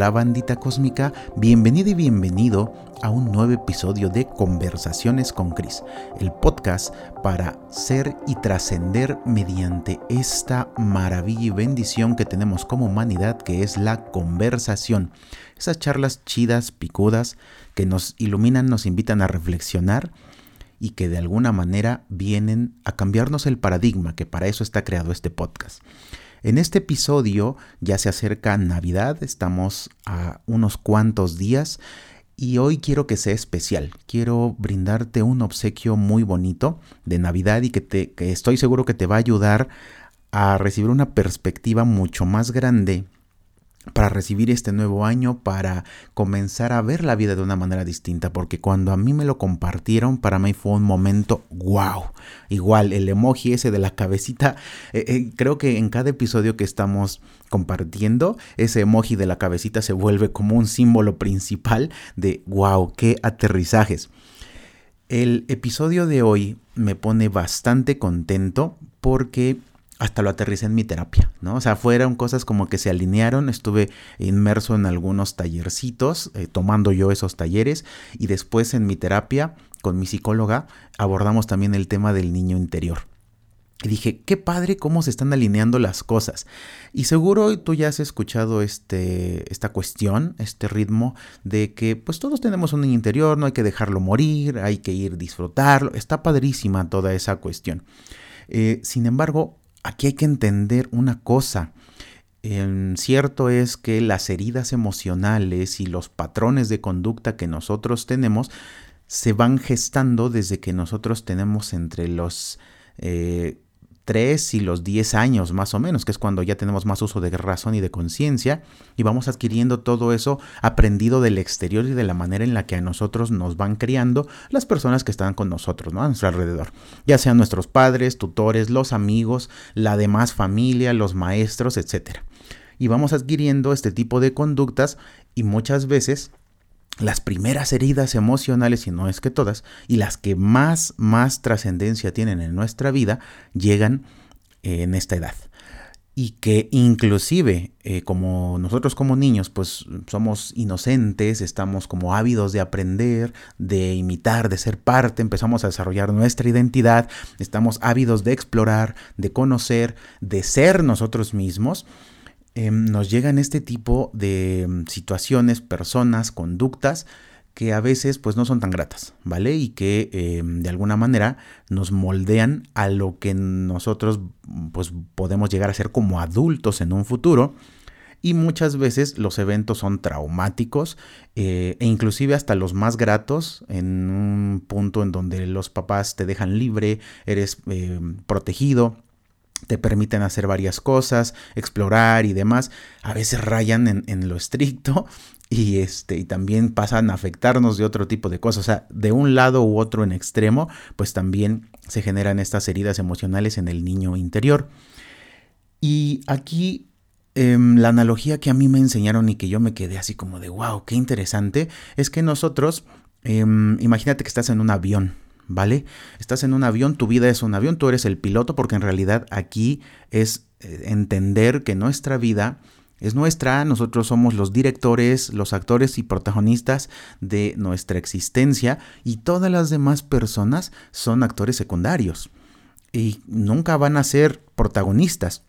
Hola bandita cósmica, bienvenido y bienvenido a un nuevo episodio de Conversaciones con Cris, el podcast para ser y trascender mediante esta maravilla y bendición que tenemos como humanidad que es la conversación. Esas charlas chidas, picudas, que nos iluminan, nos invitan a reflexionar y que de alguna manera vienen a cambiarnos el paradigma, que para eso está creado este podcast. En este episodio ya se acerca Navidad, estamos a unos cuantos días y hoy quiero que sea especial. Quiero brindarte un obsequio muy bonito de Navidad y que, te, que estoy seguro que te va a ayudar a recibir una perspectiva mucho más grande para recibir este nuevo año, para comenzar a ver la vida de una manera distinta, porque cuando a mí me lo compartieron, para mí fue un momento wow. Igual, el emoji ese de la cabecita, eh, eh, creo que en cada episodio que estamos compartiendo, ese emoji de la cabecita se vuelve como un símbolo principal de wow, qué aterrizajes. El episodio de hoy me pone bastante contento porque hasta lo aterricé en mi terapia, ¿no? O sea, fueron cosas como que se alinearon, estuve inmerso en algunos tallercitos, eh, tomando yo esos talleres, y después en mi terapia con mi psicóloga abordamos también el tema del niño interior. Y dije, qué padre cómo se están alineando las cosas. Y seguro tú ya has escuchado este, esta cuestión, este ritmo de que pues todos tenemos un niño interior, no hay que dejarlo morir, hay que ir disfrutarlo. Está padrísima toda esa cuestión. Eh, sin embargo, aquí hay que entender una cosa. cierto es que las heridas emocionales y los patrones de conducta que nosotros tenemos se van gestando desde que nosotros tenemos entre los eh, 3 y los 10 años más o menos, que es cuando ya tenemos más uso de razón y de conciencia, y vamos adquiriendo todo eso aprendido del exterior y de la manera en la que a nosotros nos van criando las personas que están con nosotros, ¿no? A nuestro alrededor, ya sean nuestros padres, tutores, los amigos, la demás familia, los maestros, etc. Y vamos adquiriendo este tipo de conductas y muchas veces las primeras heridas emocionales, y no es que todas, y las que más, más trascendencia tienen en nuestra vida, llegan eh, en esta edad. Y que inclusive, eh, como nosotros como niños, pues somos inocentes, estamos como ávidos de aprender, de imitar, de ser parte, empezamos a desarrollar nuestra identidad, estamos ávidos de explorar, de conocer, de ser nosotros mismos, Em, nos llegan este tipo de em, situaciones, personas, conductas que a veces pues no son tan gratas, ¿vale? Y que em, de alguna manera nos moldean a lo que nosotros pues podemos llegar a ser como adultos en un futuro. Y muchas veces los eventos son traumáticos eh, e inclusive hasta los más gratos en un punto en donde los papás te dejan libre, eres protegido, te permiten hacer varias cosas, explorar y demás. A veces rayan en, lo estricto y, este, y también pasan a afectarnos de otro tipo de cosas. O sea, de un lado u otro en extremo, pues también se generan estas heridas emocionales en el niño interior. Y aquí em, la analogía que a mí me enseñaron y que yo me quedé así como de, wow, qué interesante, es que nosotros, em, imagínate que estás en un avión, ¿vale? Estás en un avión, tu vida es un avión, tú eres el piloto, porque en realidad aquí es eh, entender que nuestra vida es nuestra, nosotros somos los directores, los actores y protagonistas de nuestra existencia y todas las demás personas son actores secundarios y nunca van a ser protagonistas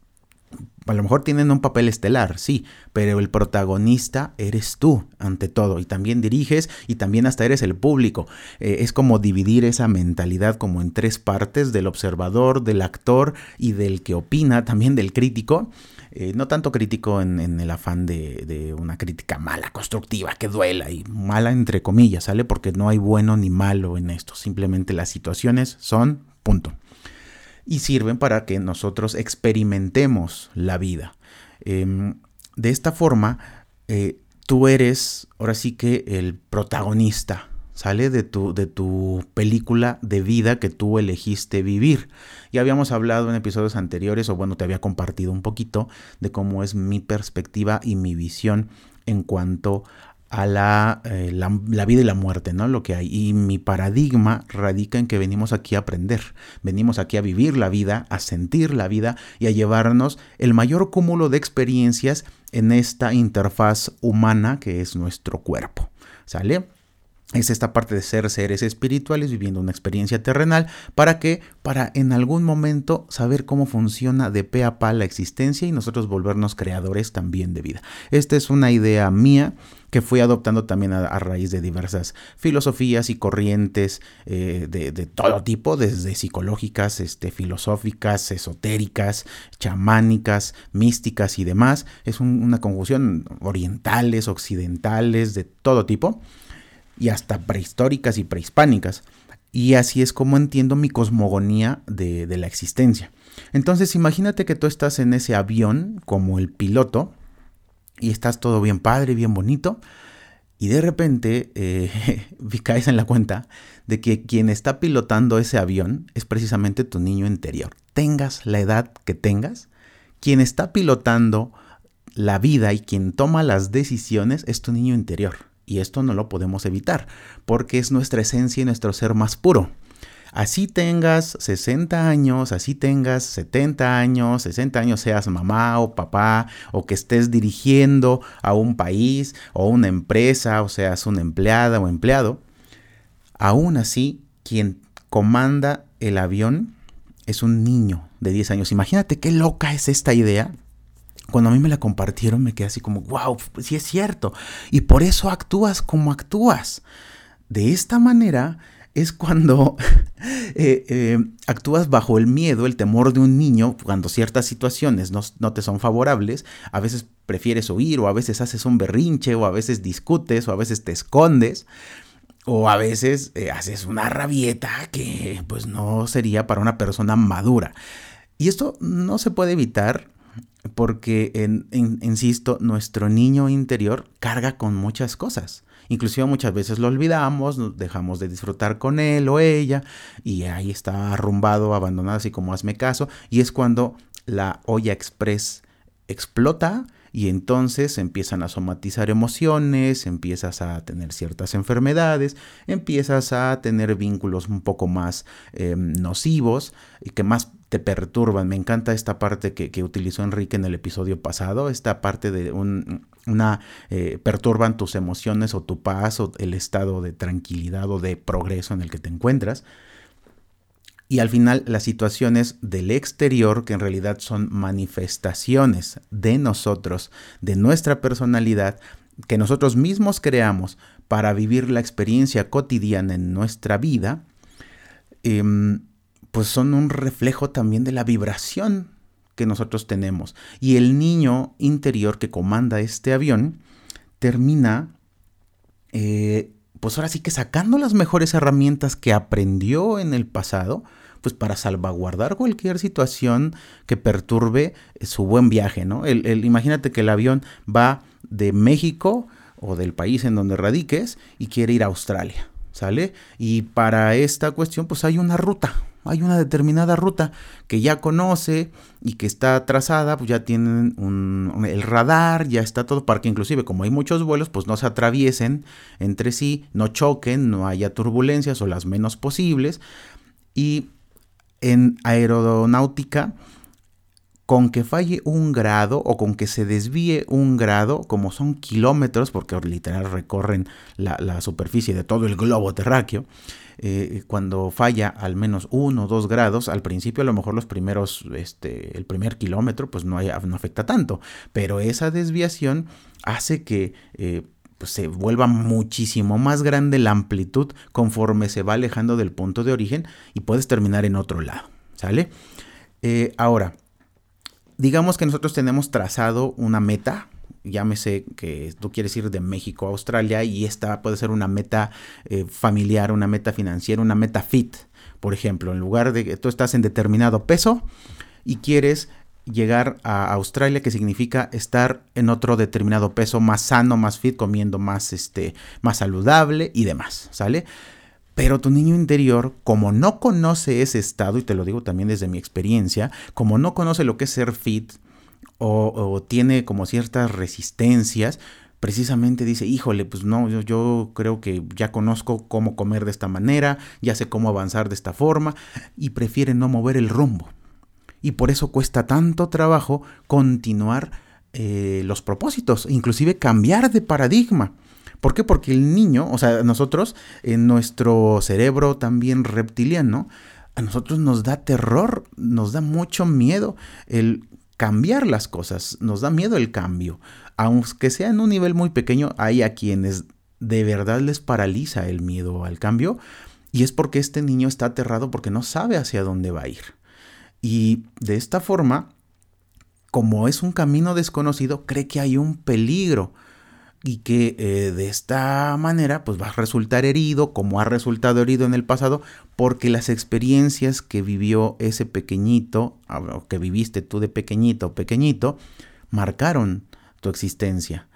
a lo mejor tienen un papel estelar, sí, pero el protagonista eres tú ante todo y también diriges y también hasta eres el público. Eh, es como dividir esa mentalidad como en tres partes, del observador, del actor y del que opina, también del crítico. Eh, no tanto crítico en, el afán de, de, una crítica mala, constructiva, que duela y mala entre comillas, ¿sale? Porque no hay bueno ni malo en esto, simplemente las situaciones son punto y sirven para que nosotros experimentemos la vida. Em, de esta forma, eh, tú eres ahora sí que el protagonista, ¿sale? De tu, de tu película de vida que tú elegiste vivir. Ya habíamos hablado en episodios anteriores, o bueno, te había compartido un poquito de cómo es mi perspectiva y mi visión en cuanto a la, eh, la, la, vida y la muerte, ¿no? Lo que hay. Y mi paradigma radica en que venimos aquí a aprender, venimos aquí a vivir la vida, a sentir la vida y a llevarnos el mayor cúmulo de experiencias en esta interfaz humana que es nuestro cuerpo, ¿sale? Es esta parte de ser seres espirituales viviendo una experiencia terrenal para que para en algún momento saber cómo funciona de pe a pa la existencia y nosotros volvernos creadores también de vida. Esta es una idea mía que fui adoptando también a, raíz de diversas filosofías y corrientes eh, de, todo tipo, desde psicológicas, este, filosóficas, esotéricas, chamánicas, místicas y demás. Es una conjunción orientales, occidentales, de todo tipo y hasta prehistóricas y prehispánicas. Y así es como entiendo mi cosmogonía de, la existencia. Entonces imagínate que tú estás en ese avión como el piloto y estás todo bien padre, bien bonito. Y de repente eh, caes en la cuenta de que quien está pilotando ese avión es precisamente tu niño interior. Tengas la edad que tengas, quien está pilotando la vida y quien toma las decisiones es tu niño interior. Y esto no lo podemos evitar, porque es nuestra esencia y nuestro ser más puro. Así tengas 60 años, así tengas 70 años, 60 años seas mamá o papá, o que estés dirigiendo a un país o una empresa, o seas una empleada o empleado, aún así quien comanda el avión es un niño de 10 años. Imagínate qué loca es esta idea cuando a mí me la compartieron me quedé así como, wow, sí es cierto. Y por eso actúas como actúas. De esta manera es cuando eh, eh, actúas bajo el miedo, el temor de un niño, cuando ciertas situaciones no, te son favorables, a veces prefieres huir o a veces haces un berrinche o a veces discutes o a veces te escondes. O a veces eh, haces una rabieta que pues no sería para una persona madura. Y esto no se puede evitar porque, insisto, nuestro niño interior carga con muchas cosas. Inclusive muchas veces lo olvidamos, dejamos de disfrutar con él o ella y ahí está arrumbado, abandonado, así como hazme caso. Y es cuando la olla express explota y entonces empiezan a somatizar emociones, empiezas a tener ciertas enfermedades, empiezas a tener vínculos un poco más em, nocivos y que más te perturban. Me encanta esta parte que, utilizó Enrique en el episodio pasado, esta parte de una eh, perturban tus emociones o tu paz o el estado de tranquilidad o de progreso en el que te encuentras. Y al final las situaciones del exterior, que en realidad son manifestaciones de nosotros, de nuestra personalidad, que nosotros mismos creamos para vivir la experiencia cotidiana en nuestra vida, em, pues son un reflejo también de la vibración que nosotros tenemos. Y el niño interior que comanda este avión termina, eh, pues ahora sí que sacando las mejores herramientas que aprendió en el pasado, pues para salvaguardar cualquier situación que perturbe su buen viaje, ¿no? El, imagínate que el avión va de México o del país en donde radiques y quiere ir a Australia, ¿sale? Y para esta cuestión pues hay una ruta, hay una determinada ruta que ya conoce y que está trazada, pues ya tienen el radar, ya está todo para que inclusive como hay muchos vuelos, pues no se atraviesen entre sí, no choquen, no haya turbulencias o las menos posibles. Y en aeronáutica, con que falle un grado o con que se desvíe un grado, como son kilómetros, porque literal recorren la, superficie de todo el globo terráqueo, eh, cuando falla al menos uno o dos grados, al principio a lo mejor los primeros, este, el primer kilómetro, pues no, no afecta tanto, pero esa desviación hace que... Eh, pues se vuelva muchísimo más grande la amplitud conforme se va alejando del punto de origen y puedes terminar en otro lado, ¿sale? Eh, ahora, digamos que nosotros tenemos trazado una meta, llámese que tú quieres ir de México a Australia y esta puede ser una meta eh, familiar, una meta financiera, una meta fit, por ejemplo, en lugar de que tú estás en determinado peso y quieres llegar a Australia, que significa estar en otro determinado peso más sano, más fit, comiendo más, este, más saludable y demás, ¿sale? Pero tu niño interior, como no conoce ese estado, y te lo digo también desde mi experiencia, como no conoce lo que es ser fit o, tiene como ciertas resistencias, precisamente dice, híjole, pues no, yo, creo que ya conozco cómo comer de esta manera, ya sé cómo avanzar de esta forma, y prefiere no mover el rumbo. Y por eso cuesta tanto trabajo continuar eh, los propósitos, inclusive cambiar de paradigma. ¿Por qué? Porque el niño, o sea, nosotros, en nuestro cerebro también reptiliano, a nosotros nos da terror, nos da mucho miedo el cambiar las cosas, nos da miedo el cambio. Aunque sea en un nivel muy pequeño, hay a quienes de verdad les paraliza el miedo al cambio y es porque este niño está aterrado porque no sabe hacia dónde va a ir. Y de esta forma, como es un camino desconocido, cree que hay un peligro y que eh, de esta manera pues va a resultar herido como ha resultado herido en el pasado porque las experiencias que vivió ese pequeñito o que viviste tú de pequeñito o pequeñito marcaron tu existencia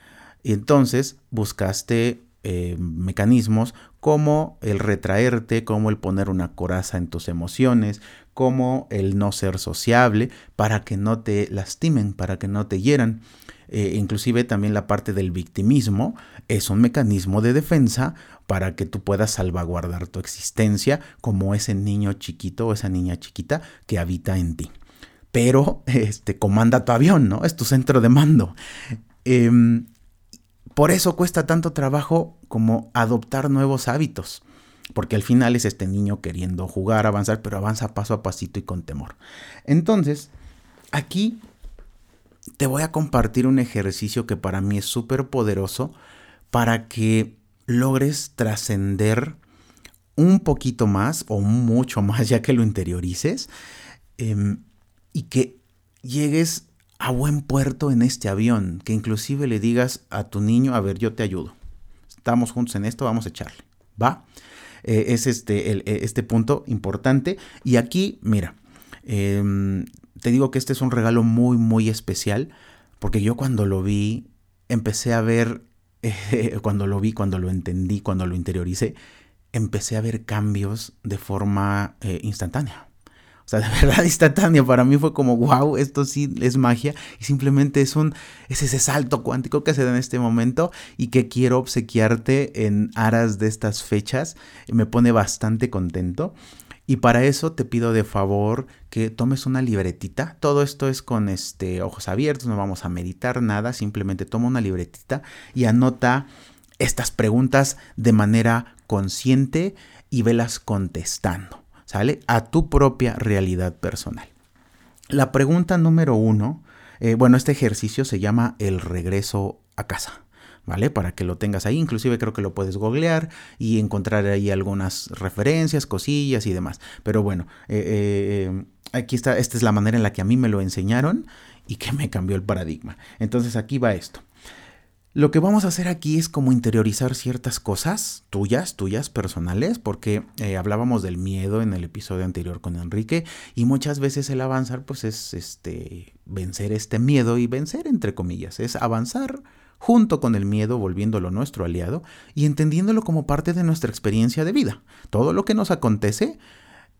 y entonces buscaste eh, mecanismos como el retraerte, como el poner una coraza en tus emociones, como el no ser sociable para que no te lastimen, para que no te hieran. Eh, inclusive también la parte del victimismo es un mecanismo de defensa para que tú puedas salvaguardar tu existencia como ese niño chiquito o esa niña chiquita que habita en ti. Pero este, comanda tu avión, ¿no? Es tu centro de mando. Em, por eso cuesta tanto trabajo como adoptar nuevos hábitos. Porque al final es este niño queriendo jugar, avanzar, pero avanza paso a pasito y con temor. Entonces, aquí te voy a compartir un ejercicio que para mí es súper poderoso para que logres trascender un poquito más o mucho más ya que lo interiorices em, y que llegues a buen puerto en este avión, que inclusive le digas a tu niño, a ver, yo te ayudo, estamos juntos en esto, vamos a echarle, ¿va? Eh, es este, el, e, este punto importante y aquí, mira, em, te digo que este es un regalo muy, muy especial, porque yo cuando lo vi, empecé a ver, cuando lo vi, cuando lo entendí, cuando lo interioricé, empecé a ver cambios de forma eh, instantánea. O sea, de verdad instantánea. Para mí fue como, wow, esto sí es magia. Y simplemente es un, es ese salto cuántico que se da en este momento y que quiero obsequiarte en aras de estas fechas. Me pone bastante contento. Y para eso te pido de favor que tomes una libretita. Todo esto es con este ojos abiertos, no vamos a meditar nada, simplemente toma una libretita y anota estas preguntas de manera consciente y velas contestando, ¿sale? A tu propia realidad personal. La pregunta número uno, eh, bueno, este ejercicio se llama el regreso a casa. ¿Vale? Para que lo tengas ahí, inclusive creo que lo puedes googlear y encontrar ahí algunas referencias, cosillas y demás. Pero bueno, eh, eh, eh, aquí está, esta es la manera en la que a mí me lo enseñaron y que me cambió el paradigma. Entonces aquí va esto. Lo que vamos a hacer aquí es como interiorizar ciertas cosas tuyas, tuyas personales, porque hablábamos del miedo en el episodio anterior con Enrique y muchas veces el avanzar pues es este vencer este miedo y vencer entre comillas, es avanzar junto con el miedo volviéndolo nuestro aliado y entendiéndolo como parte de nuestra experiencia de vida. Todo lo que nos acontece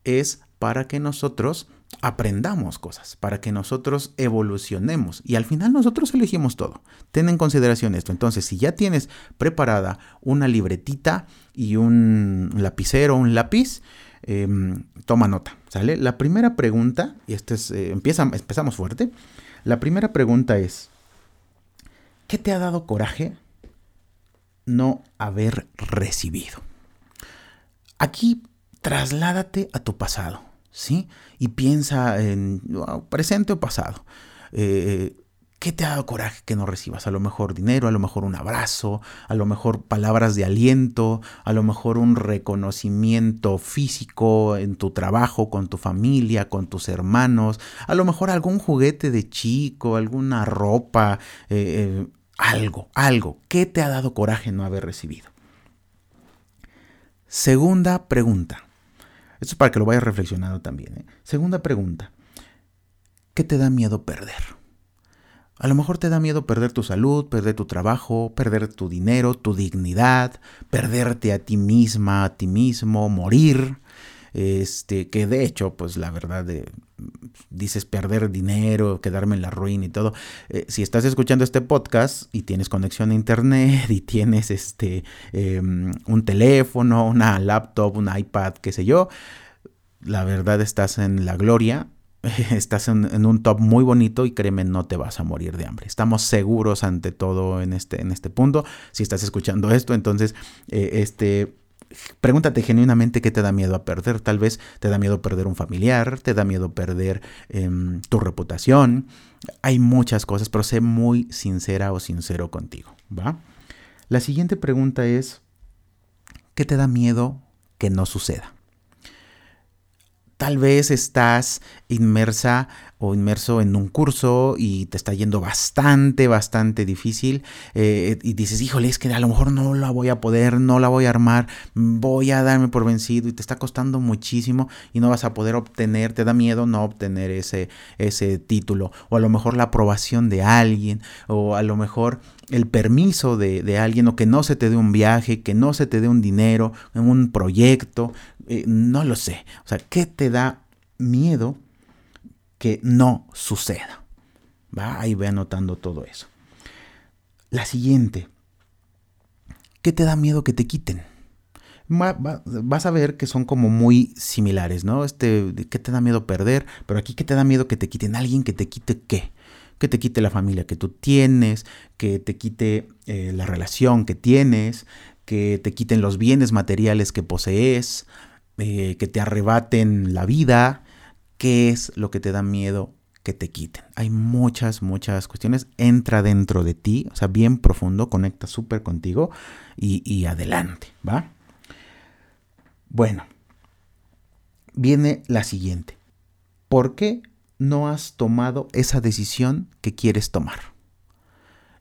es para que nosotros aprendamos cosas, para que nosotros evolucionemos y al final nosotros elegimos todo. Ten en consideración esto. Entonces, si ya tienes preparada una libretita y un lapicero, un lápiz, em, toma nota, ¿sale? La primera pregunta, y este es, eh, empieza, empezamos fuerte, la primera pregunta es, ¿Qué te ha dado coraje no haber recibido? Aquí trasládate a tu pasado, ¿sí? Y piensa en presente o pasado. Eh, ¿Qué te ha dado coraje que no recibas? A lo mejor dinero, a lo mejor un abrazo, a lo mejor palabras de aliento, a lo mejor un reconocimiento físico en tu trabajo, con tu familia, con tus hermanos, a lo mejor algún juguete de chico, alguna ropa, eh, eh, algo, algo. ¿Qué te ha dado coraje no haber recibido? Segunda pregunta. Esto es para que lo vayas reflexionando también. ¿eh? Segunda pregunta. ¿Qué te da miedo perder? A lo mejor te da miedo perder tu salud, perder tu trabajo, perder tu dinero, tu dignidad, perderte a ti misma, a ti mismo, morir. este, que de hecho, pues la verdad, de, dices perder dinero, quedarme en la ruina y todo. Eh, si estás escuchando este podcast y tienes conexión a internet y tienes este, em, un teléfono, una laptop, un iPad, qué sé yo, la verdad estás en la gloria estás en, un top muy bonito y créeme, no te vas a morir de hambre. Estamos seguros ante todo en este, en este punto. Si estás escuchando esto, entonces, eh, este, pregúntate genuinamente qué te da miedo a perder. Tal vez te da miedo perder un familiar, te da miedo perder em, tu reputación. Hay muchas cosas, pero sé muy sincera o sincero contigo, ¿va? La siguiente pregunta es, ¿qué te da miedo que no suceda? Tal vez estás inmersa o inmerso en un curso y te está yendo bastante, bastante difícil eh, y dices, híjole, es que a lo mejor no la voy a poder, no la voy a armar, voy a darme por vencido y te está costando muchísimo y no vas a poder obtener, te da miedo no obtener ese, ese título o a lo mejor la aprobación de alguien o a lo mejor el permiso de, de alguien o que no se te dé un viaje, que no se te dé un dinero, un proyecto, eh, no lo sé. O sea, ¿qué te da miedo que no suceda? ¿Va? Ahí ve anotando todo eso. La siguiente. ¿Qué te da miedo que te quiten? vas a ver que son como muy similares, ¿no? Este, ¿qué te da miedo perder? Pero aquí, ¿qué te da miedo que te quiten? Alguien que te quite qué? Que te quite la familia que tú tienes, que te quite eh, la relación que tienes, que te quiten los bienes materiales que posees, eh, que te arrebaten la vida, qué es lo que te da miedo que te quiten. Hay muchas, muchas cuestiones. Entra dentro de ti, o sea, bien profundo, conecta súper contigo y, y adelante, ¿va? Bueno, viene la siguiente. ¿Por qué no has tomado esa decisión que quieres tomar?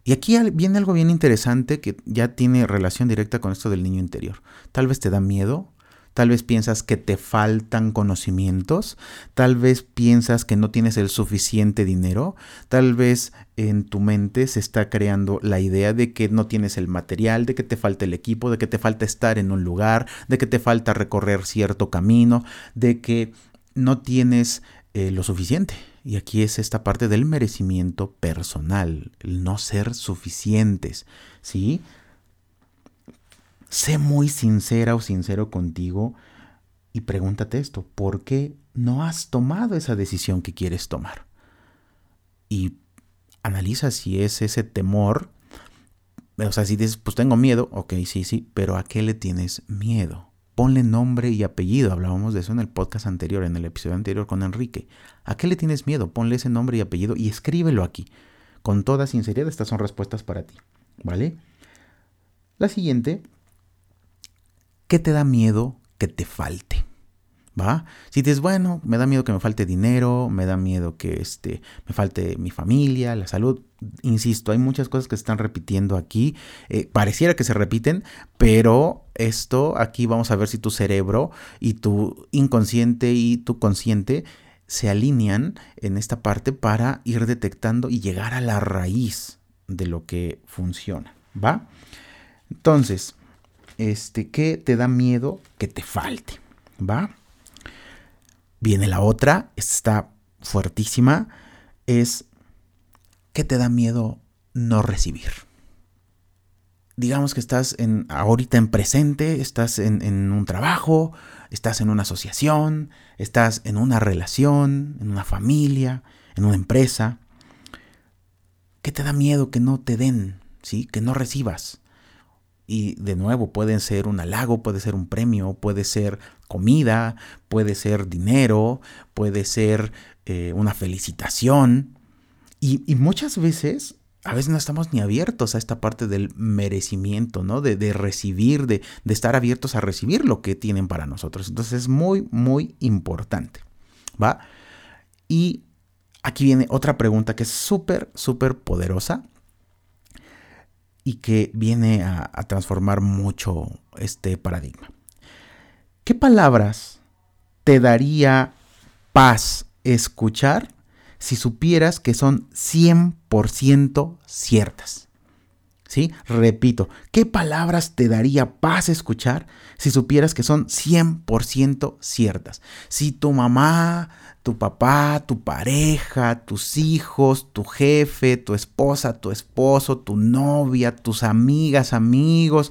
Y aquí viene algo bien interesante que ya tiene relación directa con esto del niño interior. Tal vez te da miedo Tal vez piensas que te faltan conocimientos, tal vez piensas que no tienes el suficiente dinero, tal vez en tu mente se está creando la idea de que no tienes el material, de que te falta el equipo, de que te falta estar en un lugar, de que te falta recorrer cierto camino, de que no tienes eh, lo suficiente. Y aquí es esta parte del merecimiento personal, el no ser suficientes, ¿sí? Sé muy sincera o sincero contigo y pregúntate esto, ¿por qué no has tomado esa decisión que quieres tomar? Y analiza si es ese temor, o sea, si dices, pues tengo miedo, ok, sí, sí, pero ¿a qué le tienes miedo? Ponle nombre y apellido, hablábamos de eso en el podcast anterior, en el episodio anterior con Enrique. ¿A qué le tienes miedo? Ponle ese nombre y apellido y escríbelo aquí. Con toda sinceridad, estas son respuestas para ti, ¿vale? La siguiente ¿Qué te da miedo que te falte? ¿Va? Si dices, bueno, me da miedo que me falte dinero, me da miedo que este, me falte mi familia, la salud. Insisto, hay muchas cosas que se están repitiendo aquí. Eh, pareciera que se repiten, pero esto aquí vamos a ver si tu cerebro y tu inconsciente y tu consciente se alinean en esta parte para ir detectando y llegar a la raíz de lo que funciona. ¿Va? Entonces, este, ¿qué te da miedo que te falte? ¿Va? Viene la otra, está fuertísima, es ¿qué te da miedo no recibir? Digamos que estás en, ahorita en presente, estás en, en un trabajo, estás en una asociación, estás en una relación, en una familia, en una empresa. ¿Qué te da miedo que no te den? ¿Sí? Que no recibas. Y de nuevo, pueden ser un halago, puede ser un premio, puede ser comida, puede ser dinero, puede ser eh, una felicitación. Y, muchas veces, a veces no estamos ni abiertos a esta parte del merecimiento, ¿no? De, recibir, de, de estar abiertos a recibir lo que tienen para nosotros. Entonces es muy, muy importante. ¿Va? Y aquí viene otra pregunta que es súper, súper poderosa y que viene a, transformar mucho este paradigma. ¿Qué palabras te daría paz escuchar si supieras que son 100% ciertas? ¿Sí? Repito, ¿qué palabras te daría paz escuchar si supieras que son 100% ciertas? Si tu mamá, tu papá, tu pareja, tus hijos, tu jefe, tu esposa, tu esposo, tu novia, tus amigas, amigos,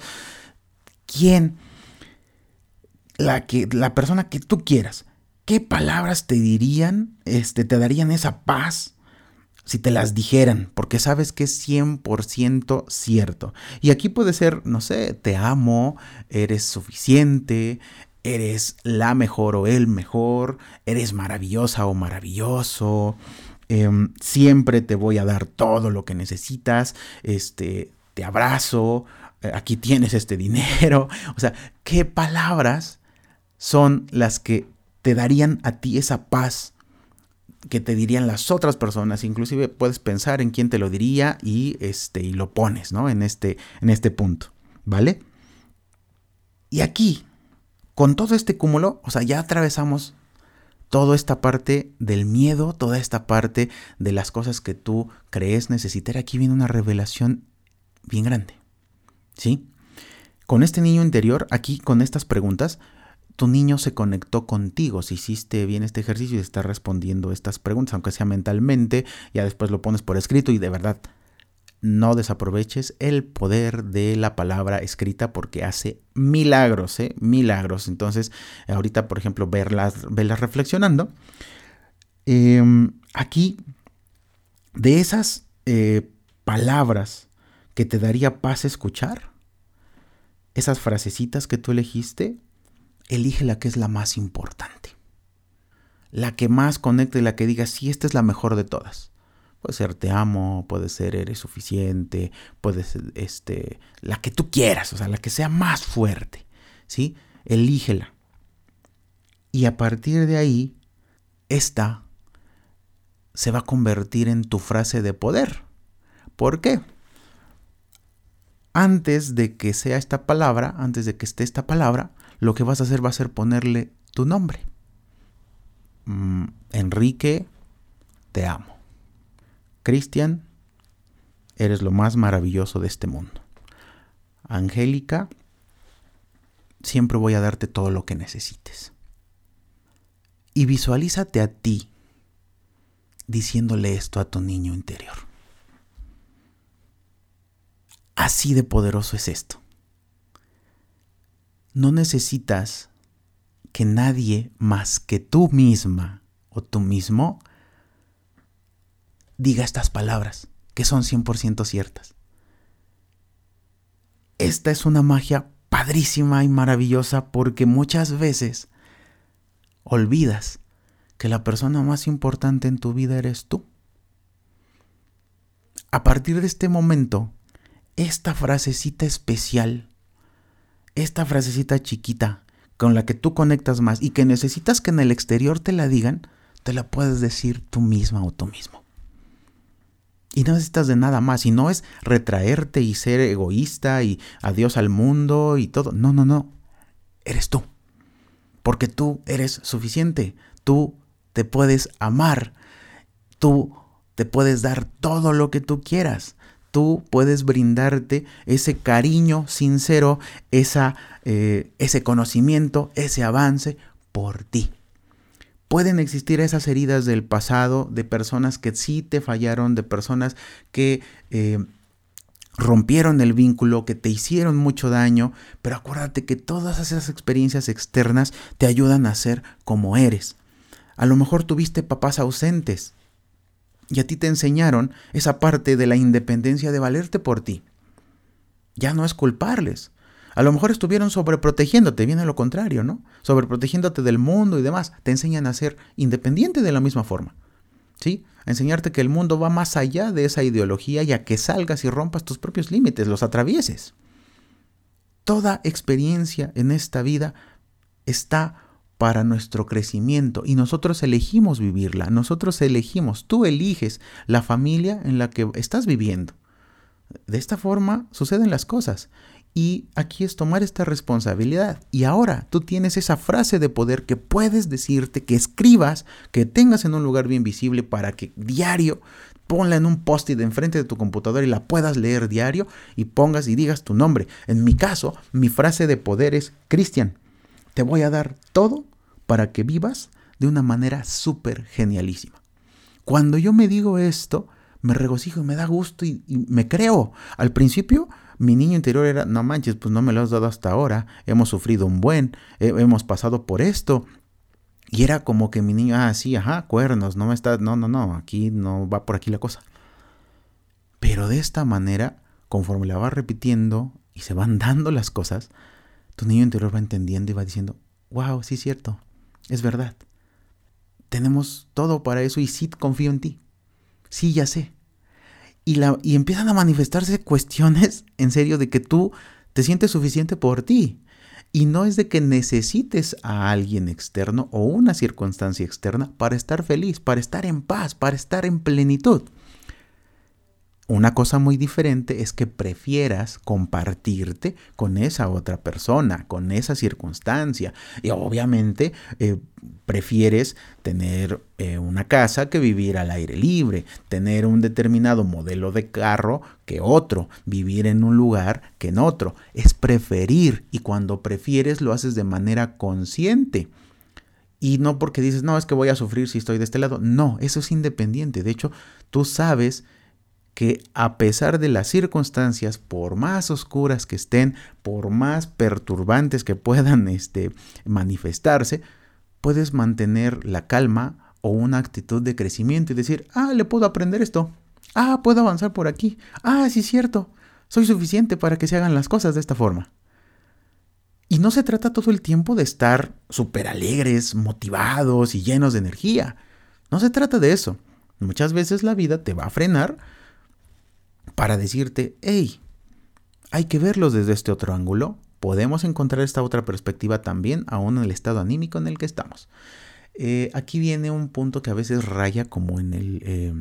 ¿quién? La, que, la persona que tú quieras, ¿qué palabras te dirían, este, te darían esa paz si te las dijeran, porque sabes que es 100% cierto. Y aquí puede ser, no sé, te amo, eres suficiente, eres la mejor o el mejor, eres maravillosa o maravilloso, em, siempre te voy a dar todo lo que necesitas, este, te abrazo, eh, aquí tienes este dinero. O sea, ¿qué palabras son las que te darían a ti esa paz que te dirían las otras personas, inclusive puedes pensar en quién te lo diría y este y lo pones, ¿no? En este en este punto, ¿vale? Y aquí con todo este cúmulo, o sea, ya atravesamos toda esta parte del miedo, toda esta parte de las cosas que tú crees necesitar. Aquí viene una revelación bien grande. ¿Sí? Con este niño interior, aquí con estas preguntas, tu niño se conectó contigo, si hiciste bien este ejercicio y está respondiendo estas preguntas, aunque sea mentalmente, ya después lo pones por escrito y de verdad no desaproveches el poder de la palabra escrita porque hace milagros, ¿eh? milagros. Entonces, ahorita, por ejemplo, verlas, verlas reflexionando. Em, aquí, de esas eh, palabras que te daría paz escuchar, esas frasecitas que tú elegiste, elige la que es la más importante. La que más conecte, la que diga, sí, esta es la mejor de todas. Puede ser te amo, puede ser eres suficiente, puede ser este, la que tú quieras, o sea, la que sea más fuerte, ¿sí? Elígela. Y a partir de ahí, esta se va a convertir en tu frase de poder. ¿Por qué? Antes de que sea esta palabra, antes de que esté esta palabra, lo que vas a hacer va a ser ponerle tu nombre. Mm, Enrique, te amo. Cristian, eres lo más maravilloso de este mundo. Angélica, siempre voy a darte todo lo que necesites. Y visualízate a ti diciéndole esto a tu niño interior. Así de poderoso es esto. No necesitas que nadie más que tú misma o tú mismo diga estas palabras, que son 100% ciertas. Esta es una magia padrísima y maravillosa porque muchas veces olvidas que la persona más importante en tu vida eres tú. A partir de este momento, esta frasecita especial esta frasecita chiquita con la que tú conectas más y que necesitas que en el exterior te la digan, te la puedes decir tú misma o tú mismo. Y no necesitas de nada más. Y no es retraerte y ser egoísta y adiós al mundo y todo. No, no, no. Eres tú. Porque tú eres suficiente. Tú te puedes amar. Tú te puedes dar todo lo que tú quieras tú puedes brindarte ese cariño sincero, esa, eh, ese conocimiento, ese avance por ti. Pueden existir esas heridas del pasado de personas que sí te fallaron, de personas que eh, rompieron el vínculo, que te hicieron mucho daño, pero acuérdate que todas esas experiencias externas te ayudan a ser como eres. A lo mejor tuviste papás ausentes, y a ti te enseñaron esa parte de la independencia de valerte por ti. Ya no es culparles. A lo mejor estuvieron sobreprotegiéndote, viene lo contrario, ¿no? Sobreprotegiéndote del mundo y demás. Te enseñan a ser independiente de la misma forma. ¿Sí? A enseñarte que el mundo va más allá de esa ideología y a que salgas y rompas tus propios límites, los atravieses. Toda experiencia en esta vida está para nuestro crecimiento y nosotros elegimos vivirla, nosotros elegimos, tú eliges la familia en la que estás viviendo. De esta forma suceden las cosas Y aquí es tomar esta responsabilidad. Y ahora tú tienes esa frase de poder que puedes decirte, que escribas, que tengas en un lugar bien visible para que diario ponla en un post-it enfrente de tu computadora y la puedas leer diario y pongas y digas tu nombre. En mi caso, mi frase de poder es, Cristian, te voy a dar todo para que vivas de una manera súper genialísima. Cuando yo me digo esto, me regocijo y me da gusto y, me creo. Al principio, mi niño interior era, no manches, pues no me lo has dado hasta ahora, hemos sufrido un buen, hemos pasado por esto. Y era como que mi niño, ah, sí, ajá, cuernos, no me está, no, no, no, aquí no va por aquí la cosa. Pero de esta manera, conforme la va repitiendo y se van dando las cosas, tu niño interior va entendiendo y va diciendo, wow, sí es cierto, es verdad. Tenemos todo para eso y sí confío en ti. Sí, ya sé. Y, la, y empiezan a manifestarse cuestiones, en serio, de que tú te sientes suficiente por ti. Y no es de que necesites a alguien externo o una circunstancia externa para estar feliz, para estar en paz, para estar en plenitud. Una cosa muy diferente es que prefieras compartirte con esa otra persona, con esa circunstancia. Y obviamente eh, prefieres tener eh, una casa que vivir al aire libre, tener un determinado modelo de carro que otro, vivir en un lugar que en otro. Es preferir y cuando prefieres lo haces de manera consciente. Y no porque dices, no, es que voy a sufrir si estoy de este lado. No, eso es independiente. De hecho, tú sabes que a pesar de las circunstancias, por más oscuras que estén, por más perturbantes que puedan este, manifestarse, puedes mantener la calma o una actitud de crecimiento y decir, ah, le puedo aprender esto, ah, puedo avanzar por aquí, ah, sí es cierto, soy suficiente para que se hagan las cosas de esta forma. Y no se trata todo el tiempo de estar súper alegres, motivados y llenos de energía. No se trata de eso. Muchas veces la vida te va a frenar para decirte, hey, hay que verlos desde este otro ángulo. Podemos encontrar esta otra perspectiva también, aún en el estado anímico en el que estamos. Eh, aquí viene un punto que a veces raya como en el... Eh,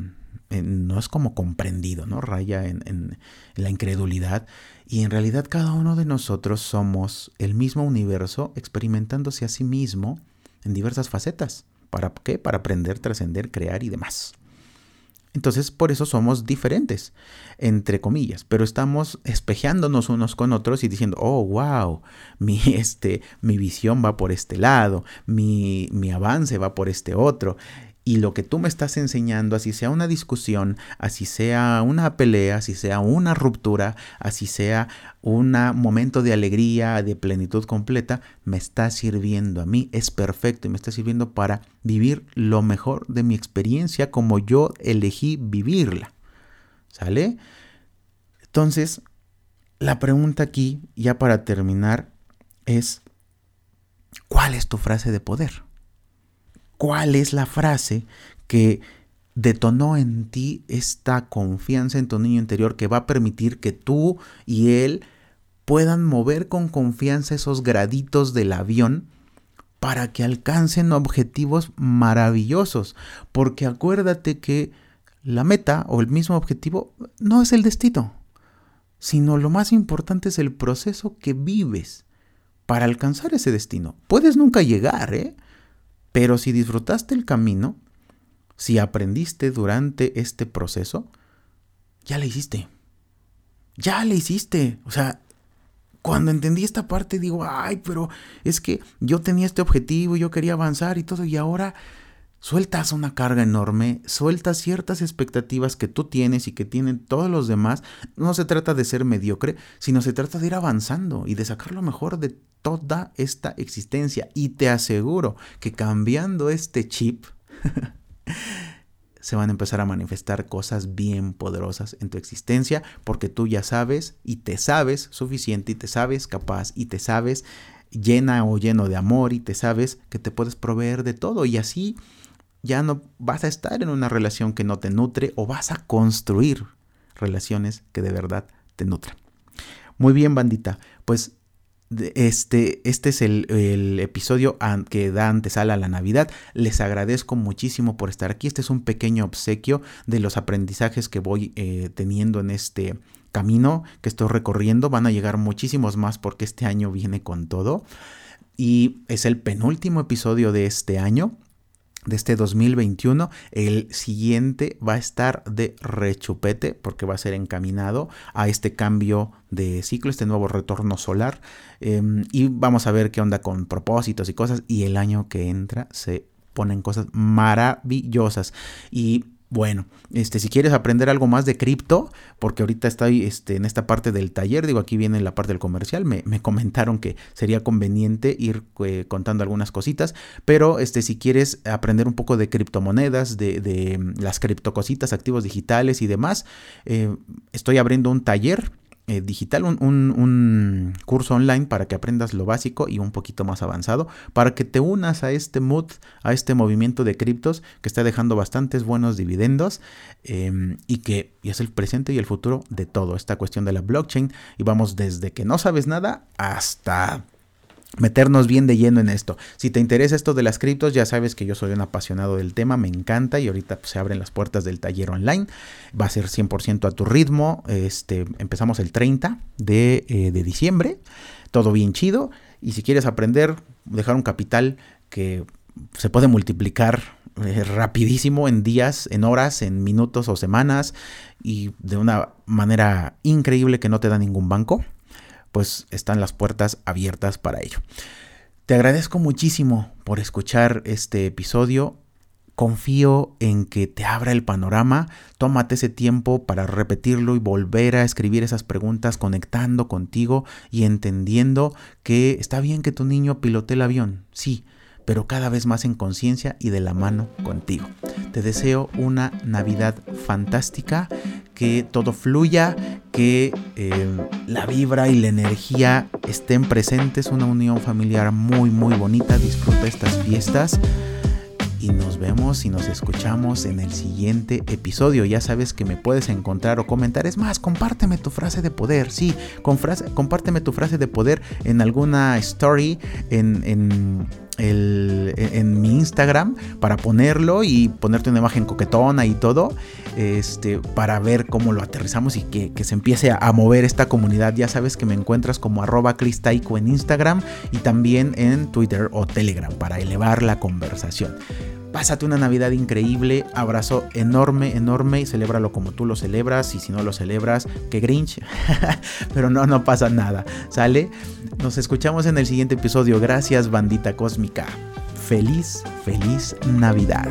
no es como comprendido, ¿no? Raya en, la incredulidad. Y en realidad cada uno de nosotros somos el mismo universo experimentándose a sí mismo en diversas facetas. ¿Para qué? Para aprender, trascender, crear y demás. Entonces, por eso somos diferentes, entre comillas, pero estamos espejeándonos unos con otros y diciendo, oh, wow, mi, este, mi visión va por este lado, mi, mi avance va por este otro. Y lo que tú me estás enseñando, así sea una discusión, así sea una pelea, así sea una ruptura, así sea un momento de alegría, de plenitud completa, me está sirviendo a mí, es perfecto y me está sirviendo para vivir lo mejor de mi experiencia como yo elegí vivirla. ¿Sale? Entonces, la pregunta aquí, ya para terminar, es, ¿cuál es tu frase de poder? Cuál es la frase que detonó en ti esta confianza en tu niño interior que va a permitir que tú y él puedan mover con confianza esos graditos del avión para que alcancen objetivos maravillosos. Porque acuérdate que la meta o el mismo objetivo no es el destino, sino lo más importante es el proceso que vives para alcanzar ese destino. Puedes nunca llegar, ¿eh? Pero si disfrutaste el camino, si aprendiste durante este proceso, ya le hiciste. Ya le hiciste. O sea, cuando entendí esta parte digo, ay, pero es que yo tenía este objetivo, yo quería avanzar y todo, y ahora sueltas una carga enorme, sueltas ciertas expectativas que tú tienes y que tienen todos los demás. No se trata de ser mediocre, sino se trata de ir avanzando y de sacar lo mejor de toda esta existencia. Y te aseguro que cambiando este chip, se van a empezar a manifestar cosas bien poderosas en tu existencia, porque tú ya sabes y te sabes suficiente y te sabes capaz y te sabes llena o lleno de amor y te sabes que te puedes proveer de todo y así ya no vas a estar en una relación que no te nutre o vas a construir relaciones que de verdad te nutran. Muy bien, bandita. Pues este, este es el, episodio que da antesala a la Navidad. Les agradezco muchísimo por estar aquí. Este es un pequeño obsequio de los aprendizajes que voy eh, teniendo en este camino que estoy recorriendo. Van a llegar muchísimos más porque este año viene con todo. Y es el penúltimo episodio de este año de este 2021. El siguiente va a estar de rechupete porque va a ser encaminado a este cambio de ciclo, este nuevo retorno solar. Em, y vamos a ver qué onda con propósitos y cosas. Y el año que entra se ponen cosas maravillosas. Y bueno, este, si quieres aprender algo más de cripto, porque ahorita estoy este, en esta parte del taller, digo, aquí viene la parte del comercial, me, comentaron que sería conveniente ir eh, contando algunas cositas, pero este, si quieres aprender un poco de criptomonedas, de, de mm, las criptocositas, activos digitales y demás, eh, estoy abriendo un taller eh, digital, un, curso online para que aprendas lo básico y un poquito más avanzado, para que te unas a este mood, a este movimiento de criptos que está dejando bastantes buenos dividendos em, y que es el presente y el futuro de todo, esta cuestión de la blockchain. Y vamos desde que no sabes nada hasta meternos bien de lleno en esto. Si te interesa esto de las criptos, ya sabes que yo soy un apasionado del tema, me encanta y ahorita pues, se abren las puertas del taller online. Va a ser 100% a tu ritmo. Este, empezamos el 30 de, eh, de, diciembre. Todo bien chido. Y si quieres aprender, dejar un capital que se puede multiplicar eh, rapidísimo en días, en horas, en minutos o semanas y de una manera increíble que no te da ningún banco pues están las puertas abiertas para ello. Te agradezco muchísimo por escuchar este episodio. Confío en que te abra el panorama, tómate ese tiempo para repetirlo y volver a escribir esas preguntas conectando contigo y entendiendo que está bien que tu niño pilote el avión, sí, pero cada vez más en conciencia y de la mano contigo. Te deseo una Navidad fantástica, que todo fluya, que eh, la vibra y la energía estén presentes, una unión familiar muy muy bonita, disfruta estas fiestas y nos vemos y nos escuchamos en el siguiente episodio. Ya sabes que me puedes encontrar o comentar. Es más, compárteme tu frase de poder. Sí, con frase, compárteme tu frase de poder en alguna story, en, en en mi Instagram para ponerlo y ponerte una imagen coquetona y todo, este, para ver cómo lo aterrizamos y que, se empiece a, mover esta comunidad. Ya sabes que me encuentras como arroba cristaico en Instagram y también en Twitter o Telegram para elevar la conversación. Pásate una Navidad increíble, abrazo enorme, enorme y celébralo como tú lo celebras y si no lo celebras, que Grinch. Pero no, no pasa nada, ¿sale? Nos escuchamos en el siguiente episodio. Gracias, bandita cósmica. Feliz, feliz Navidad.